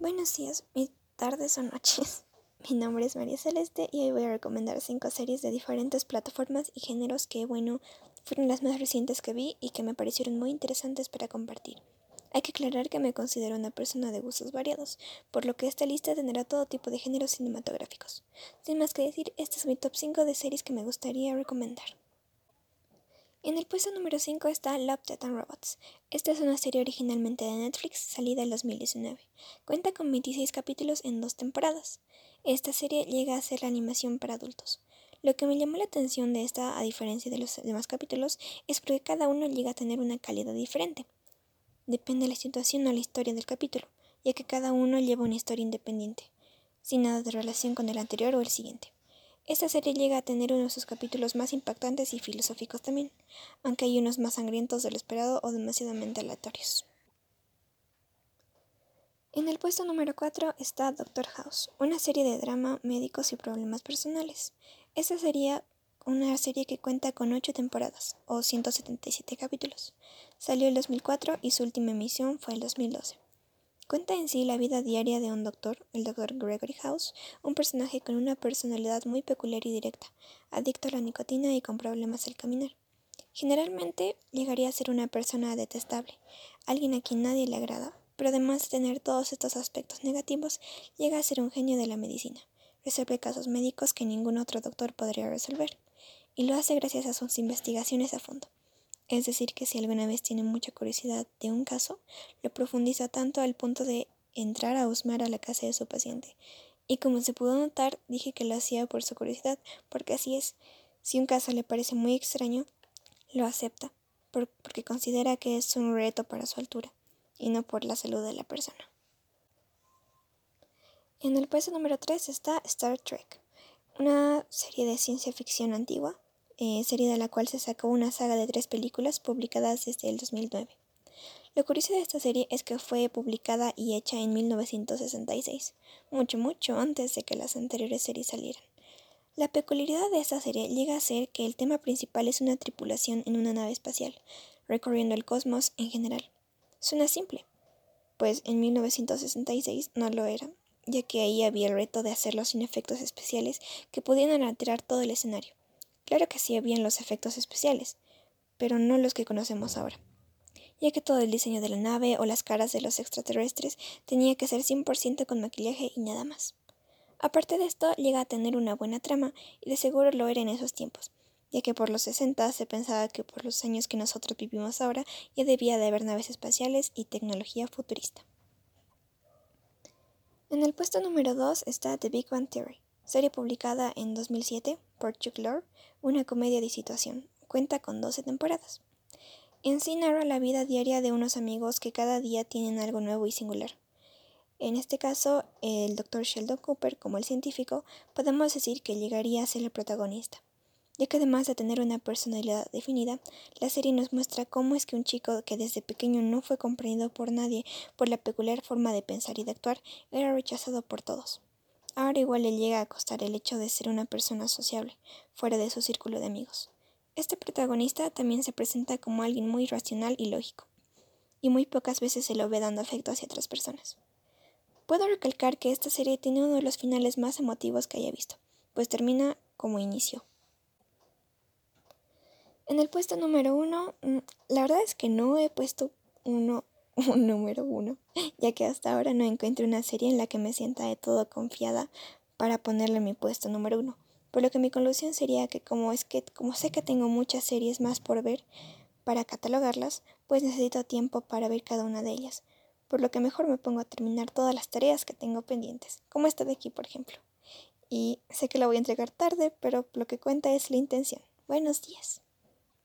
Buenos días, tardes o noches. Mi nombre es María Celeste y hoy voy a recomendar cinco series de diferentes plataformas y géneros que, bueno, fueron las más recientes que vi y que me parecieron muy interesantes para compartir. Hay que aclarar que me considero una persona de gustos variados, por lo que esta lista tendrá todo tipo de géneros cinematográficos. Sin más que decir, este es mi top 5 de series que me gustaría recomendar. En el puesto número 5 está Love, Death and Robots. Esta es una serie originalmente de Netflix, salida en 2019. Cuenta con 26 capítulos en dos temporadas. Esta serie llega a ser la animación para adultos. Lo que me llamó la atención de esta, a diferencia de los demás capítulos, es porque cada uno llega a tener una calidad diferente. Depende de la situación o la historia del capítulo, ya que cada uno lleva una historia independiente, sin nada de relación con el anterior o el siguiente. Esta serie llega a tener uno de sus capítulos más impactantes y filosóficos también, aunque hay unos más sangrientos de lo esperado o demasiadamente aleatorios. En el puesto número 4 está Doctor House, una serie de drama, médicos y problemas personales. Esta sería una serie que cuenta con 8 temporadas, o 177 capítulos. Salió en 2004 y su última emisión fue en 2012. Cuenta en sí la vida diaria de un doctor, el doctor Gregory House, un personaje con una personalidad muy peculiar y directa, adicto a la nicotina y con problemas al caminar. Generalmente llegaría a ser una persona detestable, alguien a quien nadie le agrada, pero además de tener todos estos aspectos negativos, llega a ser un genio de la medicina. Resuelve casos médicos que ningún otro doctor podría resolver, y lo hace gracias a sus investigaciones a fondo. Es decir, que si alguna vez tiene mucha curiosidad de un caso, lo profundiza tanto al punto de entrar a husmar a la casa de su paciente. Y como se pudo notar, dije que lo hacía por su curiosidad, porque así es. Si un caso le parece muy extraño, lo acepta, porque considera que es un reto para su altura, y no por la salud de la persona. En el puesto número 3 está Star Trek, una serie de ciencia ficción antigua eh, serie de la cual se sacó una saga de tres películas publicadas desde el 2009. Lo curioso de esta serie es que fue publicada y hecha en 1966, mucho, mucho antes de que las anteriores series salieran. La peculiaridad de esta serie llega a ser que el tema principal es una tripulación en una nave espacial, recorriendo el cosmos en general. Suena simple, pues en 1966 no lo era, ya que ahí había el reto de hacerlo sin efectos especiales que pudieran alterar todo el escenario. Claro que sí habían los efectos especiales, pero no los que conocemos ahora, ya que todo el diseño de la nave o las caras de los extraterrestres tenía que ser 100% con maquillaje y nada más. Aparte de esto, llega a tener una buena trama, y de seguro lo era en esos tiempos, ya que por los 60 se pensaba que por los años que nosotros vivimos ahora ya debía de haber naves espaciales y tecnología futurista. En el puesto número 2 está The Big Bang Theory, serie publicada en 2007 por Chuck Lorre, una comedia de situación. Cuenta con 12 temporadas. En sí narra la vida diaria de unos amigos que cada día tienen algo nuevo y singular. En este caso, el Dr. Sheldon Cooper, como el científico, podemos decir que llegaría a ser el protagonista, ya que además de tener una personalidad definida, la serie nos muestra cómo es que un chico que desde pequeño no fue comprendido por nadie por la peculiar forma de pensar y de actuar, era rechazado por todos. Ahora igual le llega a costar el hecho de ser una persona sociable, fuera de su círculo de amigos. Este protagonista también se presenta como alguien muy racional y lógico, y muy pocas veces se lo ve dando afecto hacia otras personas. Puedo recalcar que esta serie tiene uno de los finales más emotivos que haya visto, pues termina como inició. En el puesto número uno, mm, la verdad es que no he puesto uno un número uno, ya que hasta ahora no encuentro una serie en la que me sienta de todo confiada para ponerle mi puesto número uno. Por lo que mi conclusión sería que como es que como sé que tengo muchas series más por ver para catalogarlas, pues necesito tiempo para ver cada una de ellas. Por lo que mejor me pongo a terminar todas las tareas que tengo pendientes, como esta de aquí, por ejemplo. Y sé que la voy a entregar tarde, pero lo que cuenta es la intención. Buenos días.